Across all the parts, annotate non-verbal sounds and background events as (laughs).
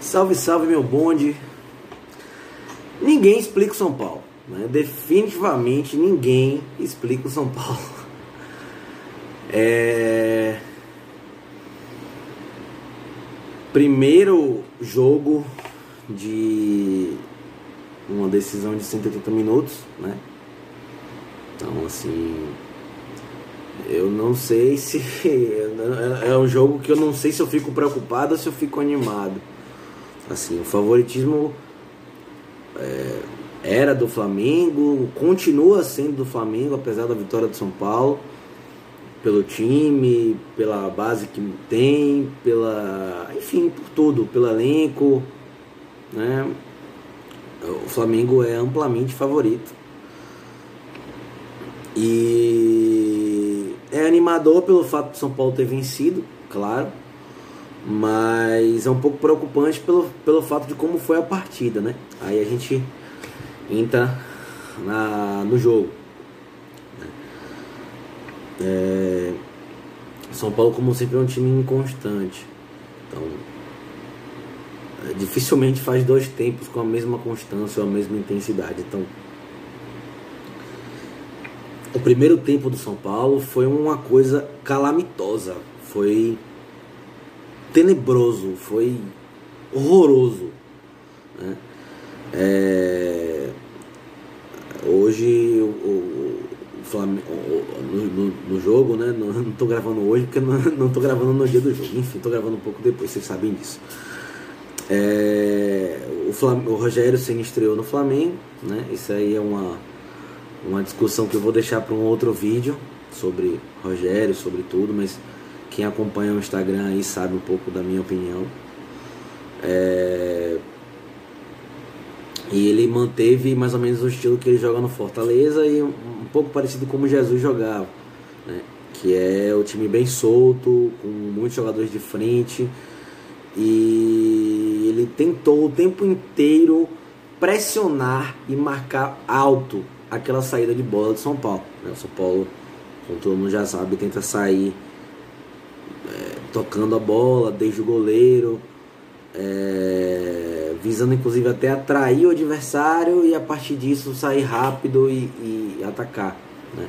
Salve, salve, meu bonde. Ninguém explica o São Paulo. Né? Definitivamente ninguém explica o São Paulo. (laughs) É... Primeiro jogo de uma decisão de 180 minutos, né? Então, assim, eu não sei se (laughs) é um jogo que eu não sei se eu fico preocupado ou se eu fico animado. Assim, o favoritismo é, era do Flamengo, continua sendo do Flamengo, apesar da vitória do São Paulo, pelo time, pela base que tem, pela. enfim, por tudo, pelo elenco. Né? O Flamengo é amplamente favorito. E é animador pelo fato de São Paulo ter vencido, claro mas é um pouco preocupante pelo, pelo fato de como foi a partida, né? Aí a gente entra na, no jogo. É, São Paulo, como sempre, é um time inconstante. Então, é, dificilmente faz dois tempos com a mesma constância ou a mesma intensidade. Então, o primeiro tempo do São Paulo foi uma coisa calamitosa. Foi tenebroso, foi horroroso. Né? É, hoje o, o, Flamengo, no, no, no, jogo, né? Não, não tô gravando hoje porque não, (laughs) não tô gravando no dia do jogo. Enfim, tô gravando um pouco depois, vocês sabem disso. É, o, Flam, o Rogério Senna estreou no Flamengo, né? Isso aí é uma, uma discussão que eu vou deixar para um outro vídeo sobre Rogério, sobre tudo, mas quem acompanha o Instagram aí sabe um pouco da minha opinião. É... E ele manteve mais ou menos o estilo que ele joga no Fortaleza e um, pouco parecido como Jesus jogava. Né? Que é o time bem solto, com muitos jogadores de frente. E ele tentou o tempo inteiro pressionar e marcar alto aquela saída de bola do São Paulo. Né? O São Paulo, como todo mundo já sabe, tenta sair tocando a bola desde o goleiro, é, visando inclusive até atrair o adversário e a partir disso sair rápido e, e atacar. Né?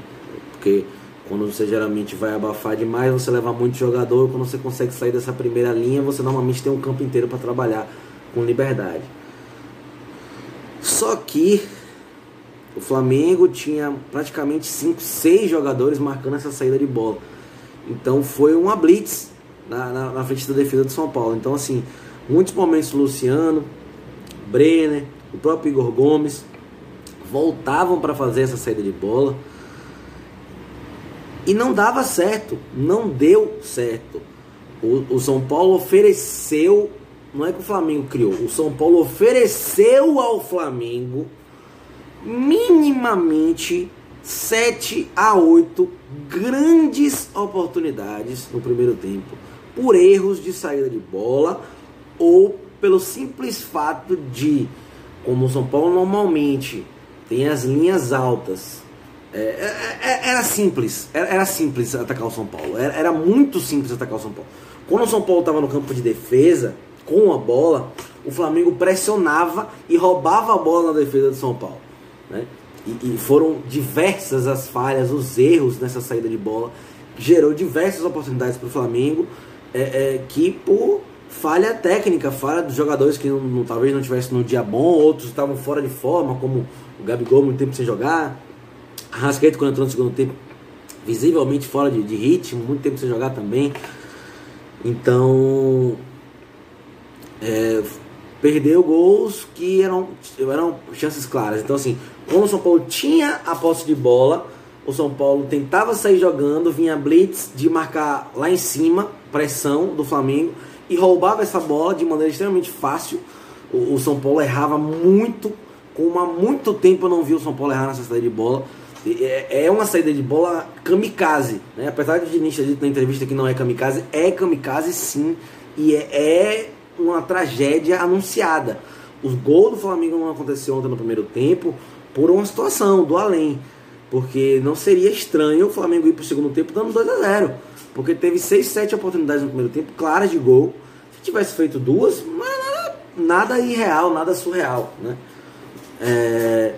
Porque quando você geralmente vai abafar demais, você leva muito jogador, quando você consegue sair dessa primeira linha, você normalmente tem um campo inteiro para trabalhar com liberdade. Só que o Flamengo tinha praticamente 5, 6 jogadores marcando essa saída de bola. Então foi uma blitz na, na, na, frente da defesa do São Paulo. Então, assim, muitos momentos Luciano, Brenner, o próprio Igor Gomes voltavam para fazer essa saída de bola e não dava certo, não deu certo. O, o São Paulo ofereceu, não é que o Flamengo criou, o São Paulo ofereceu ao Flamengo minimamente 7 a 8 grandes oportunidades no primeiro tempo por erros de saída de bola ou pelo simples fato de, como o São Paulo normalmente tem as linhas altas, é, é, é era simples, era, era, simples atacar o São Paulo, era, era, muito simples atacar o São Paulo. Quando o São Paulo estava no campo de defesa, com a bola, o Flamengo pressionava e roubava a bola na defesa do São Paulo. Né? E, e foram diversas as falhas, os erros nessa saída de bola, gerou diversas oportunidades para o Flamengo é, é, que por falha técnica, falha dos jogadores que não, não, talvez não tivessem no dia bom, outros estavam fora de forma, como o Gabigol muito tempo sem jogar, a Rascaeta quando entrou no segundo tempo, visivelmente fora de, de ritmo, muito tempo sem jogar também. Então, é, perdeu gols que eram, eram chances claras. Então, assim, quando o São Paulo tinha a posse de bola, o São Paulo tentava sair jogando, vinha blitz de marcar lá em cima, pressão do Flamengo, e roubava essa bola de maneira extremamente fácil. O, o São Paulo errava muito, como há muito tempo eu não vi o São Paulo errar nessa saída de bola. É, é uma saída de bola kamikaze, né? apesar de o Diniz ter dito na entrevista que não é kamikaze, é kamikaze sim, e é, é uma tragédia anunciada. O gol do Flamengo não aconteceu ontem no primeiro tempo por uma situação do além. Porque não seria estranho o Flamengo ir para o segundo tempo dando 2 a 0 Porque teve 6, 7 oportunidades no primeiro tempo, claras de gol. Se tivesse feito duas, nada irreal, nada surreal, né? É,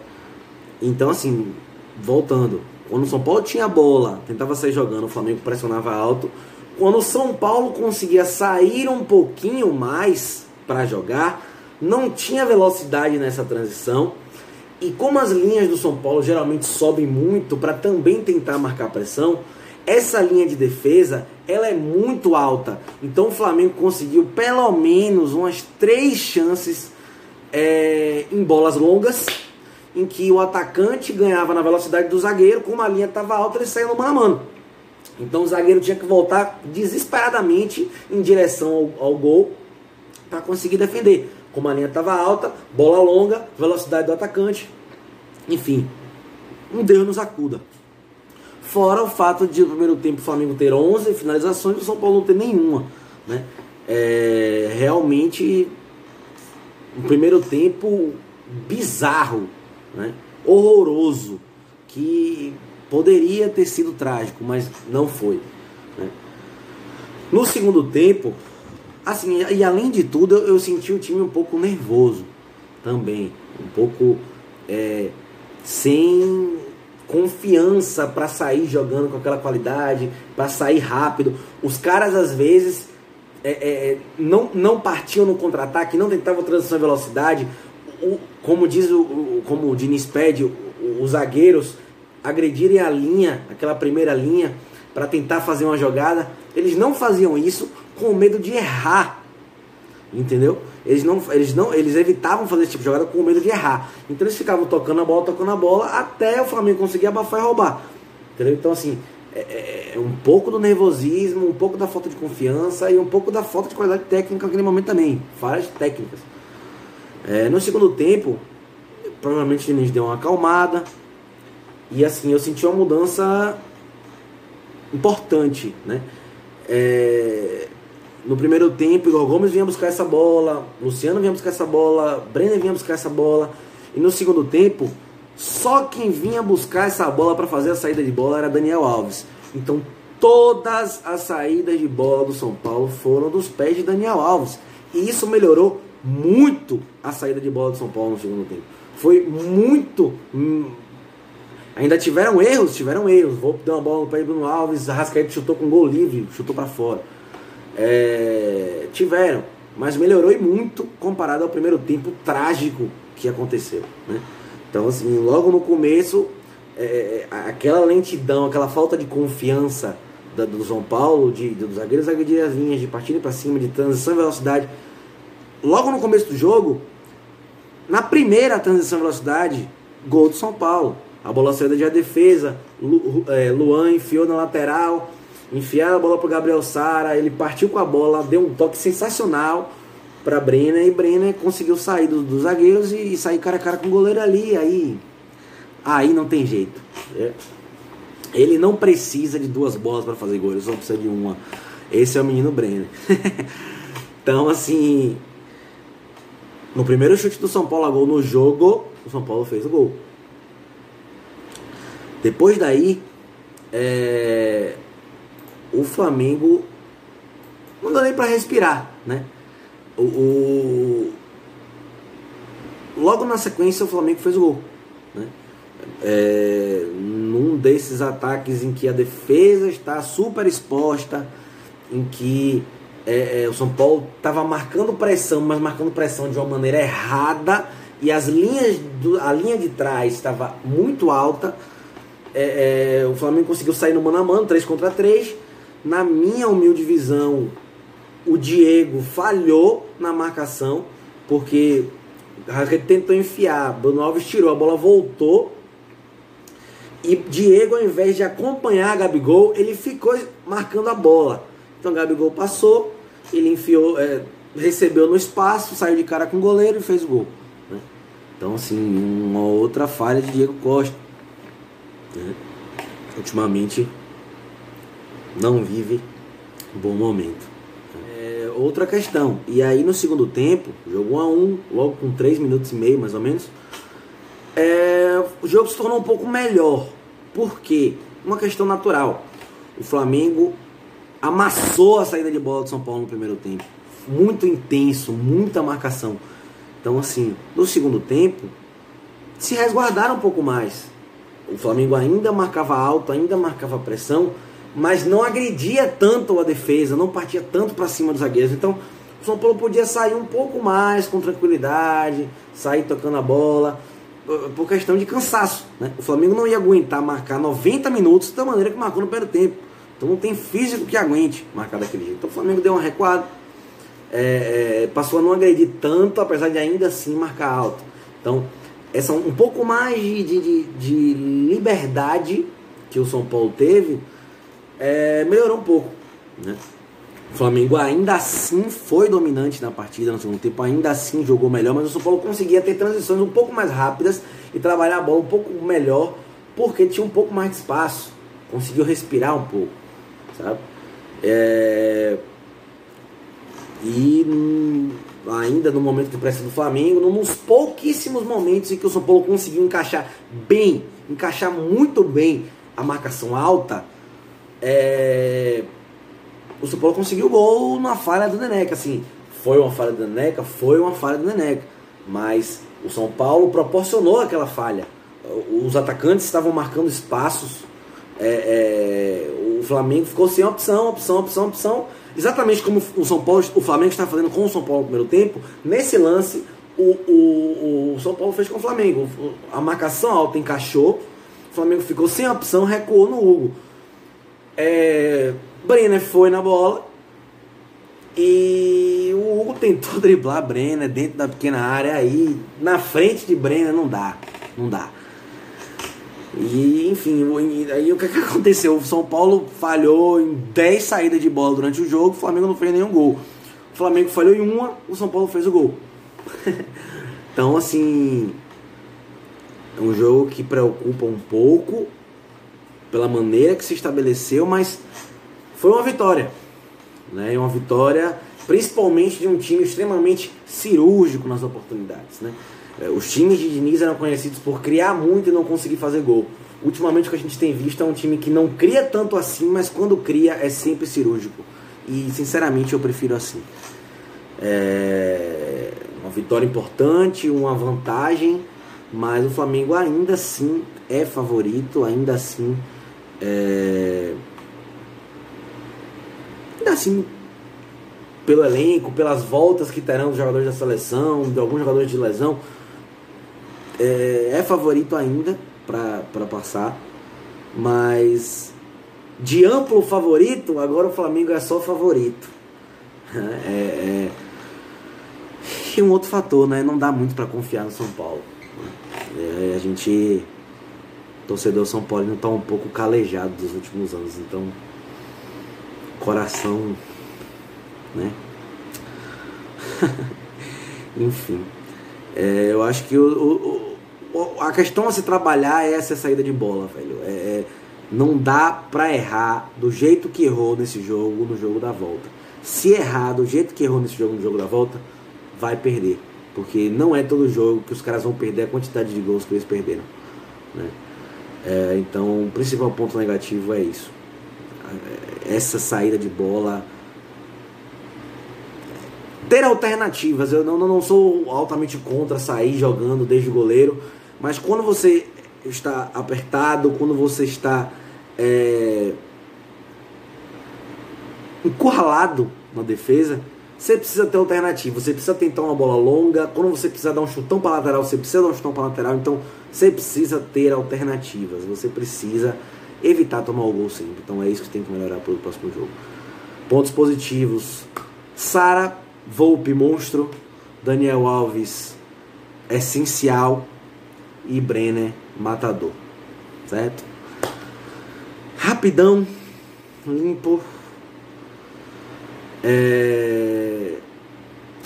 então, assim, voltando, quando o São Paulo tinha bola, tentava sair jogando, o Flamengo pressionava alto. Quando o São Paulo conseguia sair um pouquinho mais para jogar, não tinha velocidade nessa transição. E como as linhas do São Paulo geralmente sobem muito para também tentar marcar pressão, essa linha de defesa ela é muito alta. Então o Flamengo conseguiu pelo menos umas três chances é, em bolas longas, em que o atacante ganhava na velocidade do zagueiro, como a linha estava alta, ele saía no mano a mano. Então o zagueiro tinha que voltar desesperadamente em direção ao, ao gol para conseguir defender. Como a linha estava alta, bola longa, velocidade do atacante, enfim, um Deus nos acuda. Fora o fato de no primeiro tempo o Flamengo ter 11 finalizações e o São Paulo não ter nenhuma. Né? É, realmente, um primeiro tempo bizarro, né? horroroso, que poderia ter sido trágico, mas não foi. Né? No segundo tempo, assim, e além de tudo, eu senti o time um pouco nervoso também, um pouco é, sem confiança para sair jogando com aquela qualidade, para sair rápido. Os caras às vezes é, é, não, não partiam no contra-ataque, não tentavam transição em velocidade. O, como diz o, como o Diniz pede, o, os zagueiros agredirem a linha, aquela primeira linha, para tentar fazer uma jogada. Eles não faziam isso com medo de errar. Entendeu? Eles não, eles não, eles evitavam fazer esse tipo de jogada com medo de errar. Então eles ficavam tocando a bola, tocando a bola, até o Flamengo conseguir abafar e roubar. Entendeu? Então assim, é, é, é, um pouco do nervosismo, um pouco da falta de confiança e um pouco da falta de qualidade técnica naquele momento também. Falhas técnicas. É, no segundo tempo, provavelmente eles deu uma acalmada. E assim, eu senti uma mudança importante, né? É, no primeiro tempo, Igor Gomes vinha buscar essa bola, Luciano vinha buscar essa bola, Brenner vinha buscar essa bola. E no segundo tempo, só quem vinha buscar essa bola para fazer a saída de bola era Daniel Alves. Então todas as saídas de bola do São Paulo foram dos pés de Daniel Alves. E isso melhorou muito a saída de bola do São Paulo no segundo tempo. Foi muito. Hum, ainda tiveram erros, tiveram erros. Vou dar uma bola no pé de Bruno Alves, Arrascaeta chutou com gol livre, chutou para fora. É, tiveram, mas melhorou e muito comparado ao primeiro tempo trágico que aconteceu. Né? Então, assim, logo no começo, é, aquela lentidão, aquela falta de confiança da, do São Paulo, de, dos zagueiros agredir as linhas, de partir para cima, de transição e velocidade. Logo no começo do jogo, na primeira transição e velocidade, gol do São Paulo. A bola saiu da defesa, é, Luan enfiou na lateral, enfiaram a bola para Gabriel Sara, ele partiu com a bola, deu um toque sensacional para Brenner e Brenner conseguiu sair dos do zagueiros e, e, sair cara a cara com o goleiro ali, aí aí não tem jeito. É. Ele não precisa de duas bolas para fazer gol, ele só precisa de uma. Esse é o menino Brenner. (laughs) então assim, no primeiro chute do São Paulo a gol no jogo, o São Paulo fez o gol. Depois daí, é, o Flamengo não dá nem para respirar, né? O, o, logo na sequência o Flamengo fez o gol, né? É, num desses ataques em que a defesa está super exposta, em que é, é, o São Paulo estava marcando pressão, mas marcando pressão de uma maneira errada e as linhas do, a linha de trás estava muito alta. É, é, o Flamengo conseguiu sair no mano a mano, 3 contra 3 na minha humilde visão, o Diego falhou na marcação, porque Rascaeta tentou enfiar, Bruno Alves tirou, a bola voltou. E Diego, ao invés de acompanhar Gabigol, ele ficou marcando a bola. Então Gabigol passou, ele enfiou, é, recebeu no espaço, saiu de cara com o goleiro e fez o gol. Né? Então, assim, uma outra falha de Diego Costa. Né? Ultimamente não vive um bom momento. É, outra questão, e aí no segundo tempo, jogo 1 a 1 logo com 3 minutos e meio mais ou menos, é, o jogo se tornou um pouco melhor. Por quê? Uma questão natural. O Flamengo amassou a saída de bola do São Paulo no primeiro tempo. muito intenso, muita marcação. Então, assim, no segundo tempo, se resguardaram um pouco mais. O Flamengo ainda marcava alto, ainda marcava pressão, mas não agredia tanto a defesa, não partia tanto para cima dos zagueiros. Então, o São Paulo podia sair um pouco mais com tranquilidade, sair tocando a bola, por questão de cansaço. Né? O Flamengo não ia aguentar marcar 90 minutos da maneira que marcou no primeiro tempo. Então não tem físico que aguente marcar daquele jeito. Então o Flamengo deu uma recuada, é, é, passou a não agredir tanto, apesar de ainda assim marcar alto. Então, essa um pouco mais de, de, de liberdade que o São Paulo teve é, melhorou um pouco. Né? O Flamengo ainda assim foi dominante na partida no segundo tempo, ainda assim jogou melhor, mas o São Paulo conseguia ter transições um pouco mais rápidas e trabalhar a bola um pouco melhor, porque tinha um pouco mais de espaço, conseguiu respirar um pouco, sabe? É... E ainda no momento de pressão do Flamengo, nos pouquíssimos momentos em que o São Paulo conseguiu encaixar bem, encaixar muito bem a marcação alta, é o São Paulo conseguiu o gol na falha do Neneca. Assim, foi uma falha do Neneca? Foi uma falha do Neneca. Mas o São Paulo proporcionou aquela falha. Os atacantes estavam marcando espaços. É, é, o Flamengo ficou sem opção, opção, opção, opção. Exatamente como o São Paulo, o Flamengo está fazendo com o São Paulo no primeiro tempo. Nesse lance, o, o, o São Paulo fez com o Flamengo. A marcação alta encaixou. O Flamengo ficou sem opção, recuou no Hugo. É, Brenner foi na bola e o Hugo tentou (laughs) driblar Brenner dentro da pequena área aí na frente de Brenner não dá, não dá. E enfim, aí o que, que (laughs) aconteceu? O São Paulo falhou em 10 saídas de bola durante o jogo, o Flamengo não fez nenhum gol. O Flamengo falhou em uma, o São Paulo fez o gol. (laughs) então assim, é um jogo que preocupa um pouco pela maneira que se estabeleceu, mas foi uma vitória. Né? Uma vitória principalmente de um time extremamente cirúrgico nas oportunidades. Né? É, os times de Diniz eram conhecidos por criar muito e não conseguir fazer gol. Ultimamente o que a gente tem visto é um time que não cria tanto assim, mas quando cria é sempre cirúrgico. E sinceramente eu prefiro assim. É uma vitória importante, uma vantagem, mas o Flamengo ainda assim é favorito, ainda assim é assim, pelo elenco, pelas voltas que terão os jogadores da seleção, de alguns jogadores de lesão, é, é favorito ainda para passar, mas de amplo favorito, agora o Flamengo é só favorito. É, é, e um outro fator, né? Não dá muito para confiar no São Paulo. É, a gente, torcedor São Paulo, não está um pouco calejado dos últimos anos, então coração, né? (laughs) Enfim, é, eu acho que o, o, a questão a se trabalhar é essa saída de bola, velho. É, é, não dá pra errar do jeito que errou nesse jogo, no jogo da volta. Se errar do jeito que errou nesse jogo, no jogo da volta, vai perder. Porque não é todo jogo que os caras vão perder a quantidade de gols que eles perderam. Né? É, então, o principal ponto negativo é isso essa saída de bola. Ter alternativas, eu não, não sou altamente contra sair jogando desde o goleiro, mas quando você está apertado, quando você está é, encurralado na defesa, você precisa ter alternativa. Você precisa tentar uma bola longa. Quando você precisa dar um chutão para lateral, você precisa dar um chutão para lateral. Então você precisa ter alternativas. Você precisa evitar tomar o gol sempre. Então é isso que tem que melhorar para o próximo jogo. Pontos positivos: Sara, Volpe, monstro. Daniel Alves, essencial. E Brenner, matador. Certo? Rapidão, limpo. É...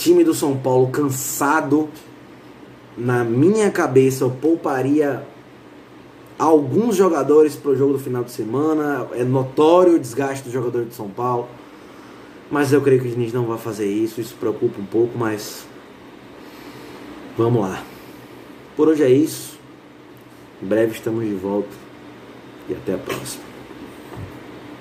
Time do São Paulo cansado. Na minha cabeça, eu pouparia alguns jogadores para o jogo do final de semana. É notório o desgaste do jogador de São Paulo. Mas eu creio que o Diniz não vai fazer isso. Isso preocupa um pouco, mas vamos lá. Por hoje é isso. Em breve estamos de volta. E até a próxima.